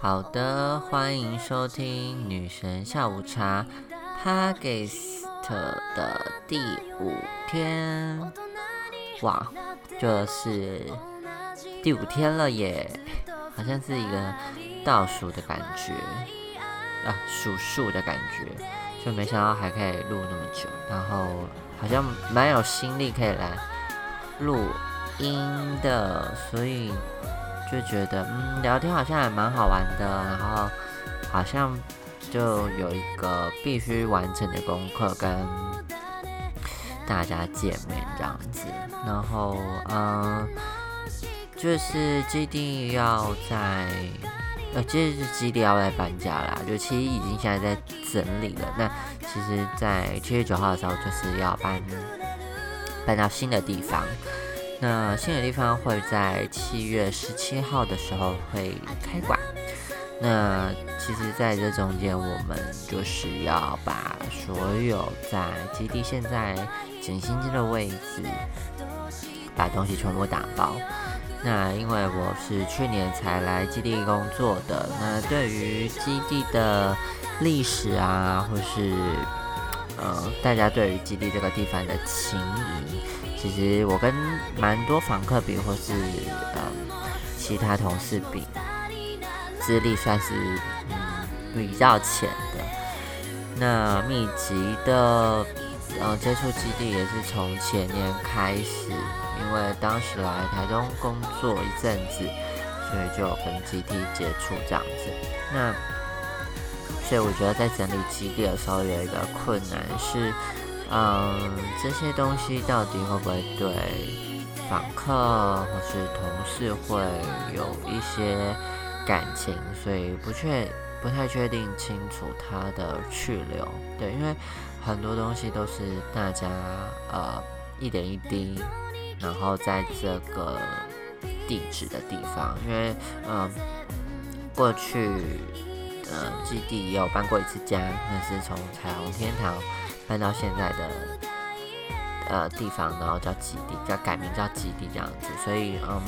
好的，欢迎收听女神下午茶 p a g e s t 的第五天。哇，这是第五天了耶，好像是一个倒数的感觉啊，数数的感觉，就没想到还可以录那么久，然后好像蛮有心力可以来录音的，所以。就觉得嗯，聊天好像还蛮好玩的，然后好像就有一个必须完成的功课，跟大家见面这样子。然后嗯，就是基地要在呃，其实是基地要来搬家啦，就其实已经现在在整理了。那其实，在七月九号的时候，就是要搬搬到新的地方。那新的地方会在七月十七号的时候会开馆。那其实，在这中间，我们就是要把所有在基地现在景新街的位置，把东西全部打包。那因为我是去年才来基地工作的，那对于基地的历史啊，或是呃，大家对于基地这个地方的情谊。其实我跟蛮多访客比，或是呃其他同事比，资历算是嗯比较浅的。那密集的嗯接触基地也是从前年开始，因为当时来台中工作一阵子，所以就跟基地接触这样子。那所以我觉得在整理基地的时候有一个困难是。嗯，这些东西到底会不会对访客或是同事会有一些感情？所以不确不太确定清楚它的去留。对，因为很多东西都是大家呃一点一滴，然后在这个地址的地方，因为嗯过去呃基地也有搬过一次家，那是从彩虹天堂。搬到现在的呃地方，然后叫基地，叫改名叫基地这样子，所以嗯，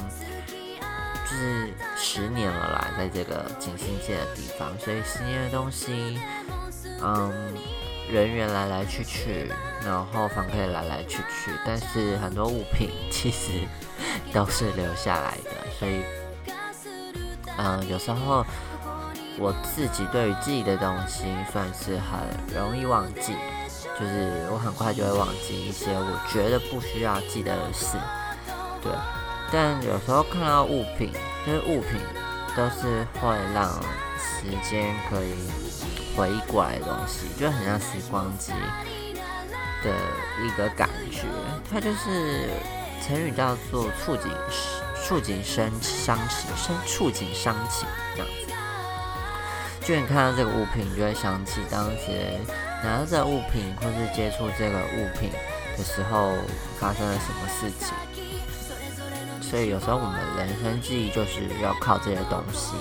就是十年了啦，在这个景星界的地方，所以十年的东西，嗯，人员来来去去，然后房客也来来去去，但是很多物品其实都是留下来的，所以嗯，有时候我自己对于记忆的东西算是很容易忘记。就是我很快就会忘记一些我觉得不需要记得的事，对。但有时候看到物品，就是物品都是会让时间可以回忆过来的东西，就很像时光机的一个感觉。它就是成语叫做触景触景生伤情，生触景伤情这样子。就你看到这个物品，就会想起当时。拿到这物品，或是接触这个物品的时候，发生了什么事情？所以有时候我们人生记忆就是要靠这些东西，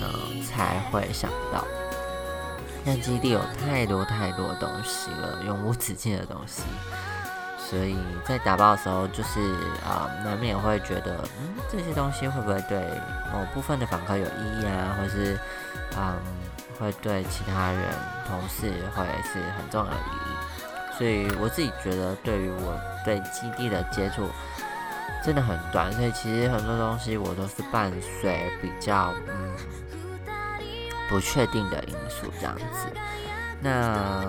嗯，才会想到。但基地有太多太多东西了，永无止境的东西，所以在打包的时候，就是啊，难免会觉得，嗯，这些东西会不会对某部分的访客有意义啊，或是，嗯。会对其他人、同事会是很重要的意义，所以我自己觉得，对于我对基地的接触真的很短，所以其实很多东西我都是伴随比较嗯不确定的因素这样子。那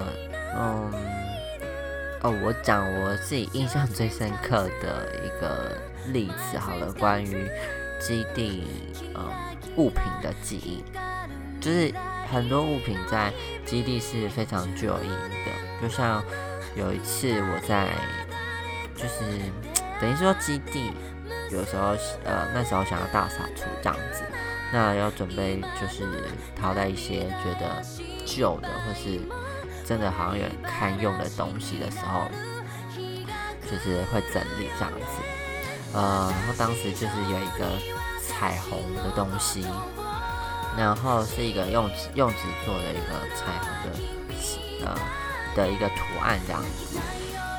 嗯哦，我讲我自己印象最深刻的一个例子好了，关于基地嗯物品的记忆，就是。很多物品在基地是非常具有意义的，就像有一次我在，就是等于说基地有时候呃那时候想要大扫除这样子，那要准备就是淘汰一些觉得旧的或是真的好像有人堪用的东西的时候，就是会整理这样子，呃，然后当时就是有一个彩虹的东西。然后是一个用纸用纸做的一个彩虹的呃的一个图案这样子，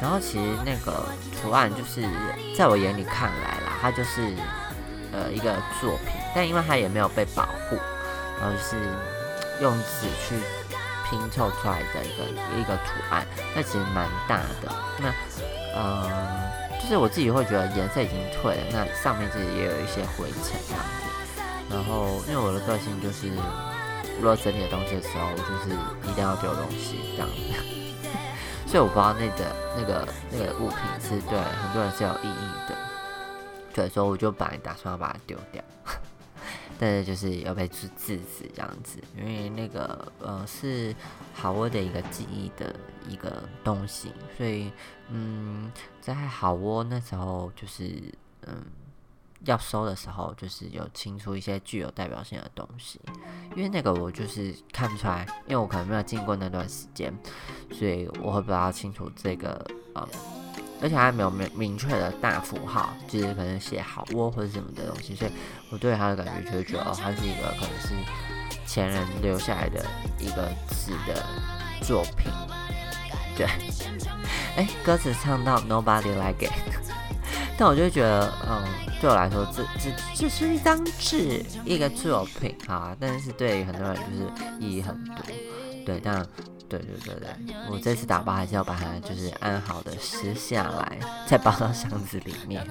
然后其实那个图案就是在我眼里看来啦，它就是呃一个作品，但因为它也没有被保护，然后是用纸去拼凑出来的一个一个图案，那其实蛮大的。那嗯，就是我自己会觉得颜色已经退了，那上面其实也有一些灰尘这样子。然后因为我的个性就是，如果整理东西的时候，我就是一定要丢东西这样子。所以我不知道那个那个那个物品是对很多人是有意义的，对，所以我就本来打算要把它丢掉，但是就是要被制制止这样子，因为那个呃是好窝的一个记忆的一个东西，所以嗯在好窝那时候就是嗯。要收的时候，就是有清出一些具有代表性的东西，因为那个我就是看不出来，因为我可能没有经过那段时间，所以我会比较清楚这个呃，而且还没有明明确的大符号，就是可能写好窝或者什么的东西，所以我对它的感觉就是觉得哦，它是一个可能是前人留下来的一个字的作品，对，哎，歌词唱到 Nobody like it。但我就觉得，嗯，对我来说，这这这是一张纸，一个作品啊。但是对很多人就是意义很多，对。但对对对对，我这次打包还是要把它就是安好的撕下来，再包到箱子里面。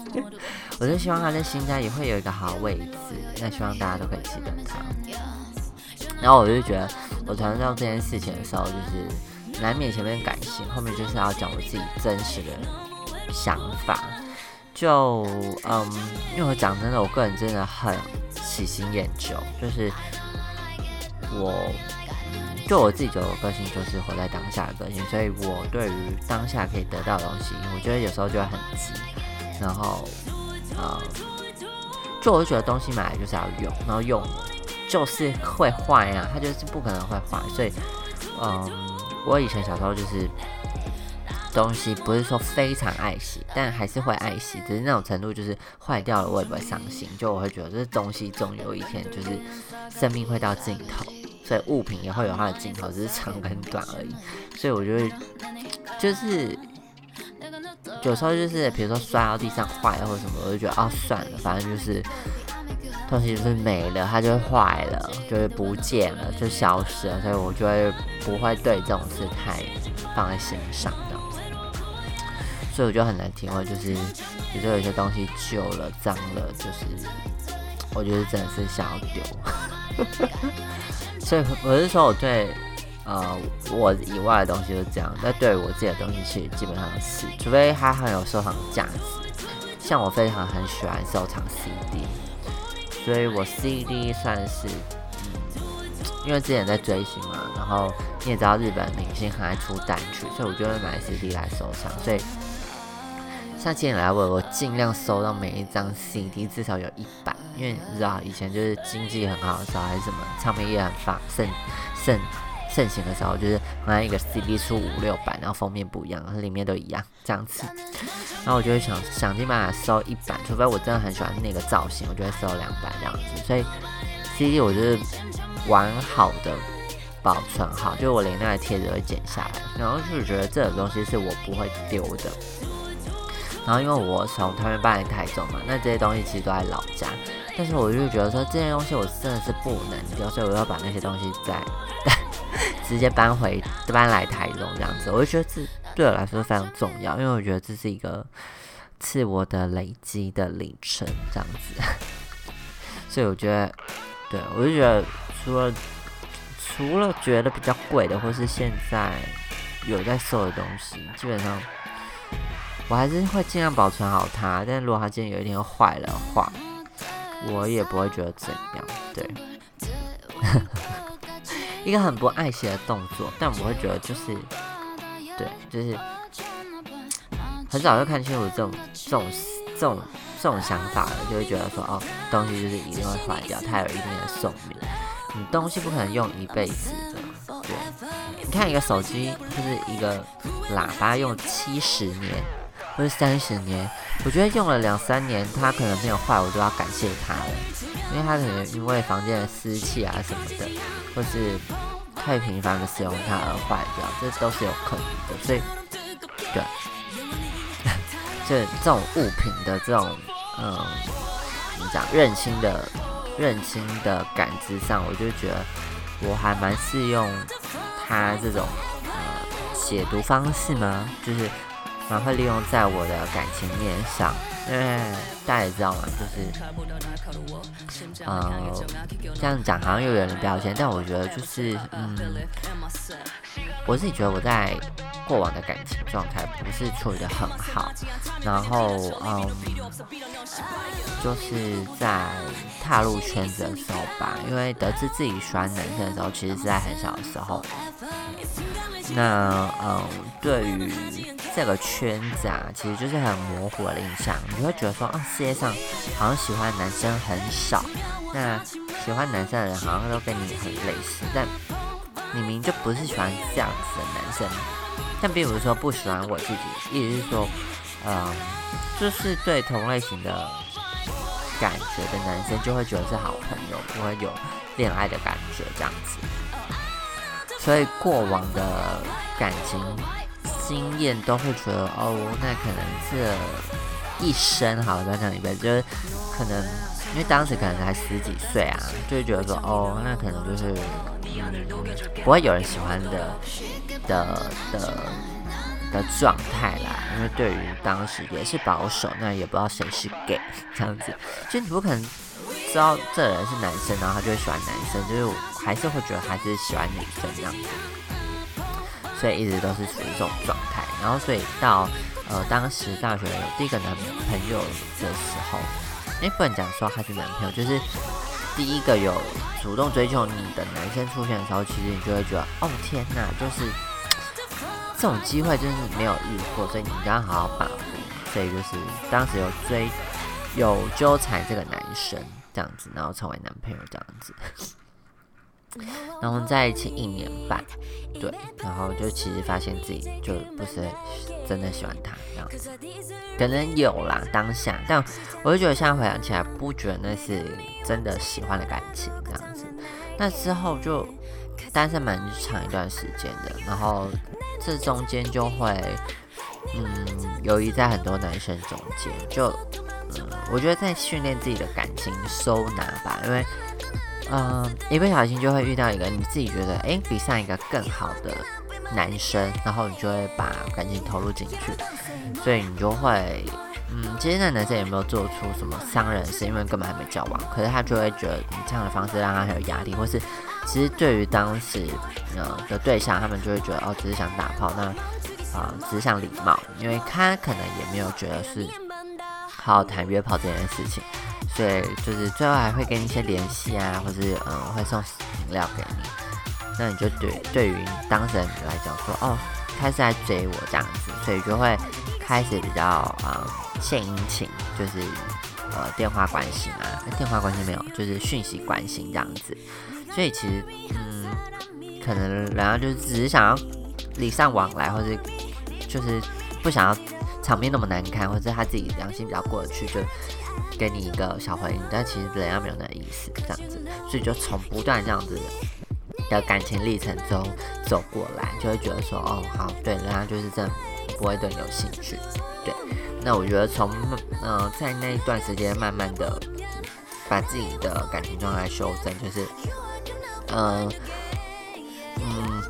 我就希望他在新家也会有一个好位置，那希望大家都可以记得他。然后我就觉得，我传到这件事情的时候，就是难免前面感性，后面就是要讲我自己真实的。想法就嗯，因为我讲真的，我个人真的很喜新厌旧，就是我就我自己的个性就是活在当下的个性，所以我对于当下可以得到的东西，我觉得有时候就会很急，然后呃，就我就觉得东西买来就是要用，然后用就是会坏呀，它就是不可能会坏，所以嗯，我以前小时候就是。东西不是说非常爱惜，但还是会爱惜，只是那种程度就是坏掉了我也不会伤心，就我会觉得这东西总有一天就是生命会到尽头，所以物品也会有它的尽头，只是长跟短而已。所以我就会就是有时候就是比如说摔到地上坏了或者什么，我就觉得哦算了，反正就是东西就是没了，它就坏了，就是不见了，就消失了，所以我就会不会对这种事太放在心上。所以我就很难体会，就是比如说有些东西旧了、脏了，就是我觉得真的是想要丢。所以我是说，我对呃我以外的东西是这样，但对我自己的东西其实基本上是，除非它很有收藏价值。像我非常很喜欢收藏 CD，所以我 CD 算是，因为之前在追星嘛，然后你也知道日本明星很爱出单曲，所以我就会买 CD 来收藏，所以。像今年来我，我尽量收到每一张 CD 至少有一版，因为你知道以前就是经济很好的时候，还是什么唱片业很发盛盛盛行的时候，就是好像一个 CD 出五六版，然后封面不一样，然后里面都一样这样子。然后我就会想想尽办法收一版，除非我真的很喜欢那个造型，我就会收两版这样子。所以 CD 我就是完好的保存好，就我连那个贴纸会剪下来，然后就是觉得这种东西是我不会丢的。然后因为我从台湾搬来台中嘛，那这些东西其实都在老家，但是我就觉得说这些东西我真的是不能丢，所以我要把那些东西再直接搬回搬来台中这样子，我就觉得这对我来说非常重要，因为我觉得这是一个自我的累积的里程这样子，所以我觉得，对我就觉得除了除了觉得比较贵的，或是现在有在售的东西，基本上。我还是会尽量保存好它，但如果它今天有一天坏了的话，我也不会觉得怎样。对，一个很不爱惜的动作，但我会觉得就是，对，就是很早就看清楚这种这种这种这种想法了，就会觉得说，哦，东西就是一定会坏掉，它有一定的寿命，你东西不可能用一辈子的。对，你看一个手机就是一个喇叭用七十年。或者三十年，我觉得用了两三年，它可能没有坏，我都要感谢它了，因为它可能因为房间的湿气啊什么的，或是太频繁的使用它而坏掉，这都是有可能的。所以，对，就这种物品的这种嗯怎么讲认清的认清的感知上，我就觉得我还蛮适用它这种呃解读方式吗？就是蛮会利用在我的感情面上，因为大家也知道嘛，就是呃这样讲好像又有人标签，但我觉得就是嗯，我自己觉得我在。过往的感情状态不是处理的很好，然后嗯，就是在踏入圈子的时候吧，因为得知自己喜欢男生的时候，其实是在很小的时候。那嗯，对于这个圈子啊，其实就是很模糊的印象，你会觉得说啊，世界上好像喜欢男生很少，那喜欢男生的人好像都跟你很类似，但你明明就不是喜欢这样子的男生。但并不是说不喜欢我自己，意思是说，嗯，就是对同类型的感觉的男生就会觉得是好朋友，不会有恋爱的感觉这样子。所以过往的感情经验都会觉得，哦，那可能是一生好，不要讲一辈子，就是可能因为当时可能才十几岁啊，就会觉得说，哦，那可能就是嗯，不会有人喜欢的。的的的状态啦，因为对于当时也是保守，那也不知道谁是 gay 这样子，就你不可能知道这人是男生，然后他就会喜欢男生，就是还是会觉得他是喜欢女生这样子，所以一直都是处于这种状态。然后所以到呃当时大学有第一个男朋友的时候，哎不能讲说他是男朋友，就是第一个有主动追求你的男生出现的时候，其实你就会觉得哦天哪，就是。这种机会真是没有遇过，所以你一定要好好把握。所以就是当时有追、有纠缠这个男生这样子，然后成为男朋友这样子，然后在一起一年半，对，然后就其实发现自己就不是真的喜欢他这样子，可能有啦当下，但我就觉得现在回想起来，不觉得那是真的喜欢的感情这样子。那之后就单身蛮长一段时间的，然后。这中间就会，嗯，犹豫在很多男生中间，就，嗯，我觉得在训练自己的感情收纳吧，因为，嗯，一不小心就会遇到一个你自己觉得，哎，比上一个更好的男生，然后你就会把感情投入进去，所以你就会，嗯，其实那男生也没有做出什么伤人事，因为根本还没交往，可是他就会觉得你这样的方式让他很有压力，或是。其实对于当时呃的对象，他们就会觉得哦，只是想打炮，那啊只是想礼貌，因为他可能也没有觉得是好好谈约炮这件事情，所以就是最后还会跟你一些联系啊，或是嗯会送饮料给你，那你就对对于当事人来讲说哦，他是在追我这样子，所以就会开始比较啊献殷勤，就是呃电话关心啊，电话关心没有，就是讯息关心这样子。所以其实，嗯，可能人家就只是想要礼尚往来，或是就是不想要场面那么难看，或者他自己良心比较过得去，就给你一个小回应。但其实人家没有那意思，这样子，所以就从不断这样子的感情历程中走过来，就会觉得说，哦，好，对，人家就是这样不会对你有兴趣。对，那我觉得从呃在那一段时间，慢慢的把自己的感情状态修正，就是。嗯，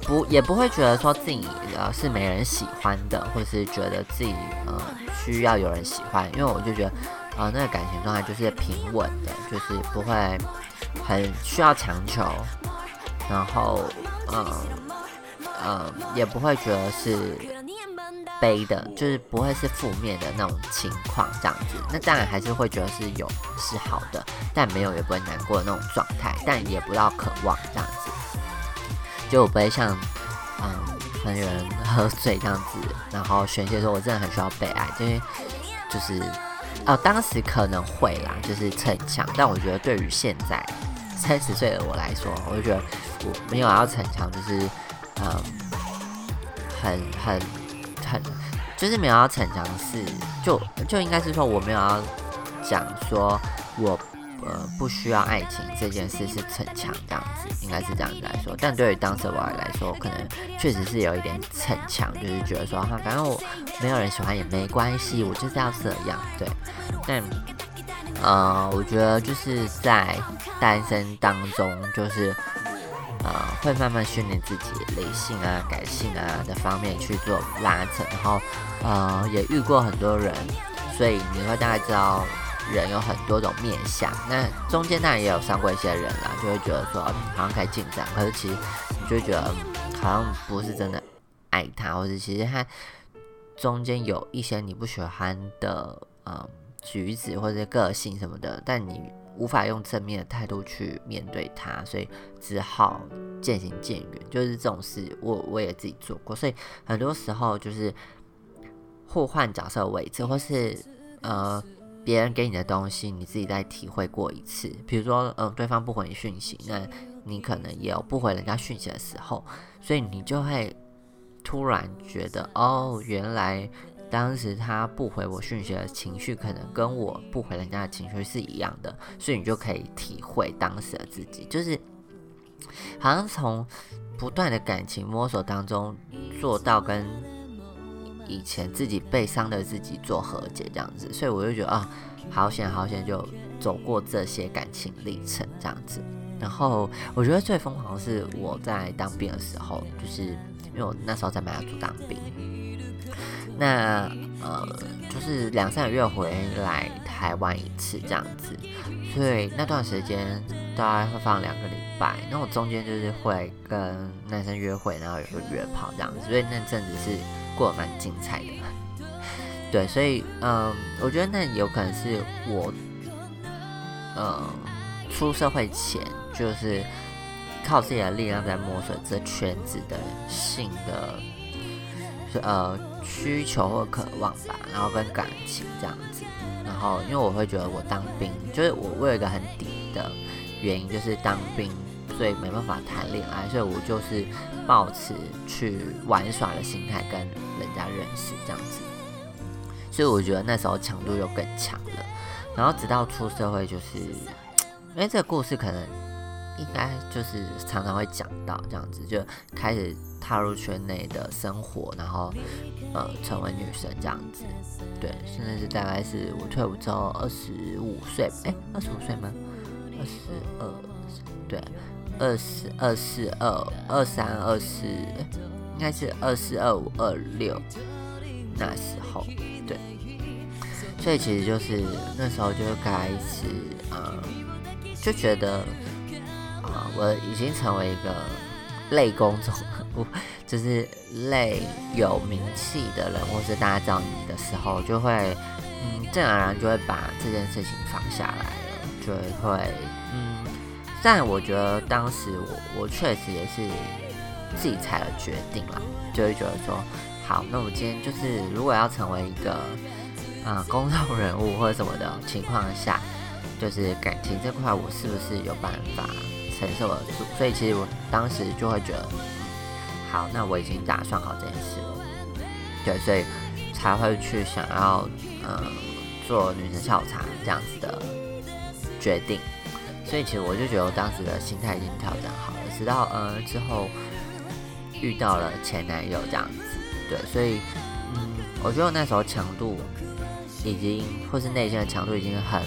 不也不会觉得说自己呃是没人喜欢的，或是觉得自己呃需要有人喜欢，因为我就觉得呃那个感情状态就是平稳的，就是不会很需要强求，然后嗯嗯也不会觉得是。悲的，就是不会是负面的那种情况，这样子，那当然还是会觉得是有是好的，但没有也不会难过的那种状态，但也不要渴望这样子，就我不会像嗯，可能有人喝醉这样子，然后宣泄说我真的很需要被爱，因为就是哦，当时可能会啦，就是逞强，但我觉得对于现在三十岁的我来说，我就觉得我没有要逞强，就是嗯，很很。很，就是没有要逞强是，就就应该是说我没有要讲说我呃不需要爱情这件事是逞强这样子，应该是这样子来说。但对于当时我来说，可能确实是有一点逞强，就是觉得说哈，反正我没有人喜欢也没关系，我就是要这样。对，但呃，我觉得就是在单身当中，就是呃，会慢慢训练自己理性啊、感性啊的方面去做拉扯，然后呃，也遇过很多人，所以你会大概知道人有很多种面相。那中间当然也有伤过一些人啦，就会觉得说好像可以进展，可是其实你就会觉得好像不是真的爱他，或者其实他中间有一些你不喜欢的，嗯。举止或者个性什么的，但你无法用正面的态度去面对他，所以只好渐行渐远。就是这种事，我我也自己做过，所以很多时候就是互换角色位置，或是呃别人给你的东西，你自己再体会过一次。比如说，嗯，对方不回你讯息，那你可能也有不回人家讯息的时候，所以你就会突然觉得，哦，原来。当时他不回我讯息的情绪，可能跟我不回人家的情绪是一样的，所以你就可以体会当时的自己，就是好像从不断的感情摸索当中，做到跟以前自己被伤的自己做和解这样子，所以我就觉得啊，好险好险，就走过这些感情历程这样子。然后我觉得最疯狂的是我在当兵的时候，就是因为我那时候在马祖当兵。那呃，就是两三个月回来台湾一次这样子，所以那段时间大概会放两个礼拜。那我中间就是会跟男生约会，然后有个约炮这样子，所以那阵子是过蛮精彩的。对，所以嗯，我觉得那有可能是我嗯出社会前就是靠自己的力量在摸索这圈子的性的。呃，需求或渴望吧，然后跟感情这样子，然后因为我会觉得我当兵，就是我我有一个很底的原因，就是当兵所以没办法谈恋爱，所以我就是抱持去玩耍的心态跟人家认识这样子，所以我觉得那时候强度又更强了，然后直到出社会，就是因为这个故事可能。应该就是常常会讲到这样子，就开始踏入圈内的生活，然后呃成为女生这样子。对，现在是大概是我退伍之后二十五岁，哎，二十五岁吗？二十二，对，二四二四二二三二四，应该是二四二五二六那时候，对。所以其实就是那时候就开始，呃，就觉得。啊，我已经成为一个类公众，就是类有名气的人，或是大家知道你的时候，就会嗯，自然而然就会把这件事情放下来了，就会。但我觉得当时我我确实也是自己才了决定了，就会觉得说，好，那我今天就是如果要成为一个啊公众人物或者什么的情况下，就是感情这块，我是不是有办法？承受得住，所以其实我当时就会觉得，好，那我已经打算好这件事了，对，所以才会去想要，嗯，做女神下午茶这样子的决定。所以其实我就觉得我当时的心态已经调整好了，直到呃之后遇到了前男友这样子，对，所以嗯，我觉得我那时候强度已经，或是内心的强度已经很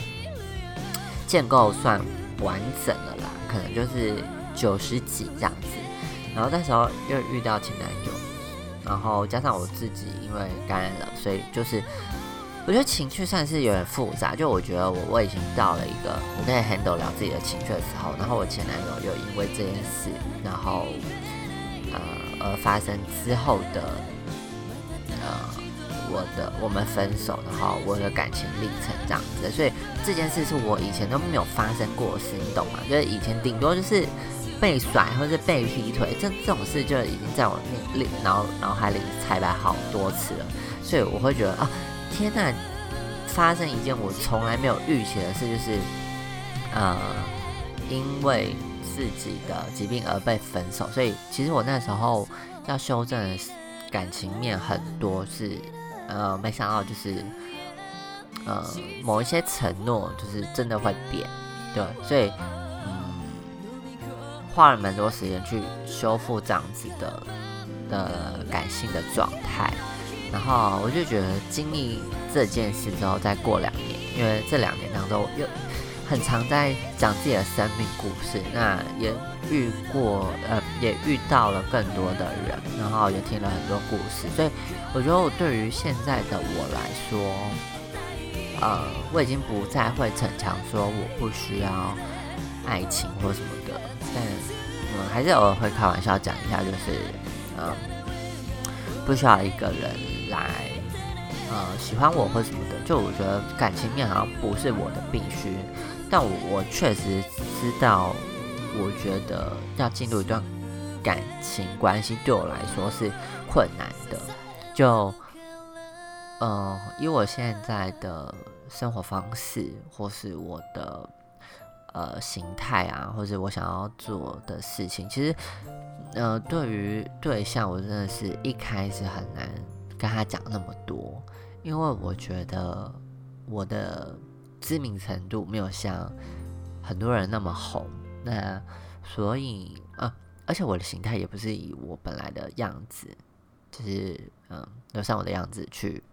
建构算完整了啦。可能就是九十几这样子，然后那时候又遇到前男友，然后加上我自己因为感染了，所以就是我觉得情绪算是有点复杂。就我觉得我我已经到了一个我可以 handle 了自己的情绪的时候，然后我前男友又因为这件事，然后呃而发生之后的呃。我的我们分手，然后我的感情历程这样子，所以这件事是我以前都没有发生过的事，你懂吗？就是以前顶多就是被甩或者被劈腿，这这种事就已经在我内脑脑海里彩排好多次了，所以我会觉得啊，天呐，发生一件我从来没有预期的事，就是呃，因为自己的疾病而被分手，所以其实我那时候要修正的感情面很多是。呃，没想到就是，呃，某一些承诺就是真的会变，对，所以，嗯，花了蛮多时间去修复这样子的的感性的状态，然后我就觉得经历这件事之后，再过两年，因为这两年当中，又很常在讲自己的生命故事，那也遇过，呃，也遇到了更多的人，然后也听了很多故事，所以我觉得我对于现在的我来说，呃，我已经不再会逞强说我不需要爱情或什么的，但嗯，还是偶尔会开玩笑讲一下，就是嗯，不需要一个人来呃喜欢我或什么的，就我觉得感情面好像不是我的必须。但我我确实知道，我觉得要进入一段感情关系对我来说是困难的。就，呃，以我现在的生活方式，或是我的呃形态啊，或者我想要做的事情，其实，呃，对于对象，我真的是一开始很难跟他讲那么多，因为我觉得我的。知名程度没有像很多人那么红，那所以啊，而且我的形态也不是以我本来的样子，就是嗯，留上我的样子去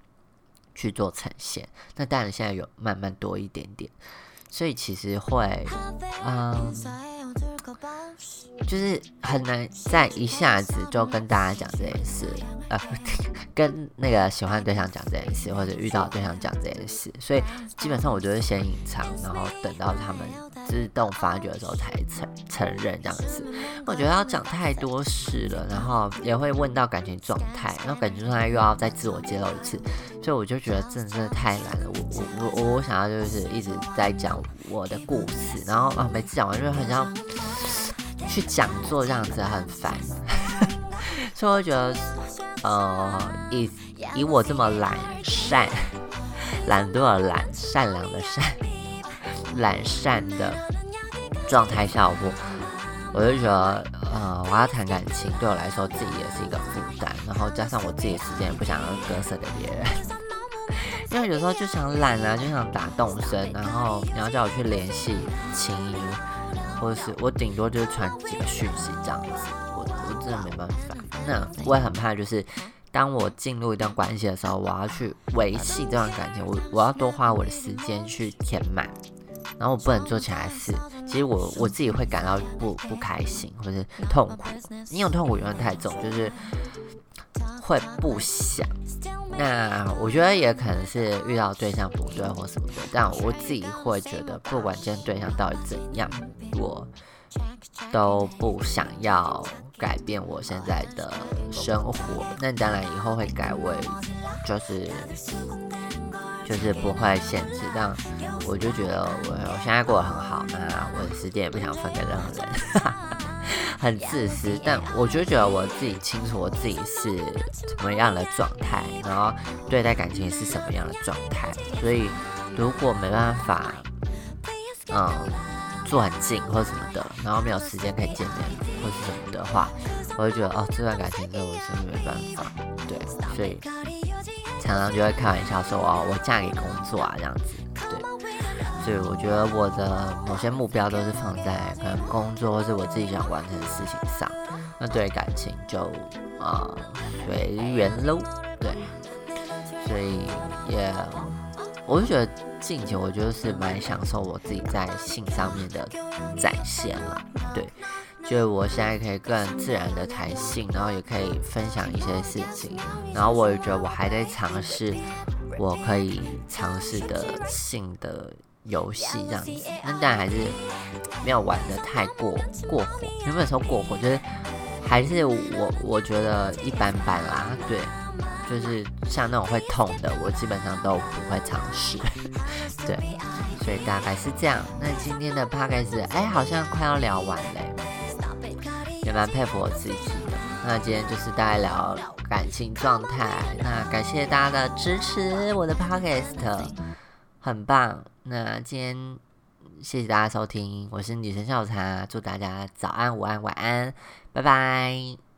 去做呈现。那当然现在有慢慢多一点点，所以其实会嗯。就是很难在一下子就跟大家讲这件事，呃，跟那个喜欢对象讲这件事，或者遇到对象讲这件事，所以基本上我就是先隐藏，然后等到他们自动发觉的时候才承承认这样子。我觉得要讲太多事了，然后也会问到感情状态，然后感情状态又要再自我揭露一次，所以我就觉得真的真的太难了。我我我我想要就是一直在讲我的故事，然后啊每次讲完就很像。去讲座这样子很烦，所以我觉得，呃，以以我这么懒善、懒惰的懒、善良的善、懒善的状态下，我我就觉得，呃，我要谈感情对我来说自己也是一个负担，然后加上我自己的时间也不想要割舍给别人，因为有时候就想懒啊，就想打动身，然后你要叫我去联系情谊。或是我顶多就是传几个讯息这样子，我我真的没办法。那我也很怕，就是当我进入一段关系的时候，我要去维系这段感情，我我要多花我的时间去填满，然后我不能做其他事。其实我我自己会感到不不开心或者痛苦，因为痛苦有点太重，就是会不想。那我觉得也可能是遇到对象不对或什么的，但我自己会觉得，不管今天对象到底怎样，我都不想要改变我现在的生活。那当然以后会改为，就是就是不会限制。但我就觉得我我现在过得很好，那我的时间也不想分给任何人。很自私，但我就觉得我自己清楚我自己是什么样的状态，然后对待感情是什么样的状态。所以如果没办法，嗯，住很近或什么的，然后没有时间可以见面或是什么的话，我就觉得哦，这段感情对我是没办法。对，所以常常就会开玩笑说哦，我嫁给工作啊这样子。对。我觉得我的某些目标都是放在可能工作或是我自己想完成的事情上，那对感情就啊随缘喽。对，所以也我就觉得近期我就是蛮享受我自己在性上面的展现了。对，就是我现在可以更自然的谈性，然后也可以分享一些事情，然后我也觉得我还在尝试我可以尝试的性的。游戏这样子，但但还是没有玩的太过过火。有没有说过火？就是还是我我觉得一般般啦。对，就是像那种会痛的，我基本上都不会尝试。对，所以大概是这样。那今天的 p o d 哎，好像快要聊完嘞，也蛮佩服我自己的。那今天就是大概聊感情状态。那感谢大家的支持，我的 podcast 很棒。那今天谢谢大家收听，我是女神下午茶，祝大家早安、午安、晚安，拜拜。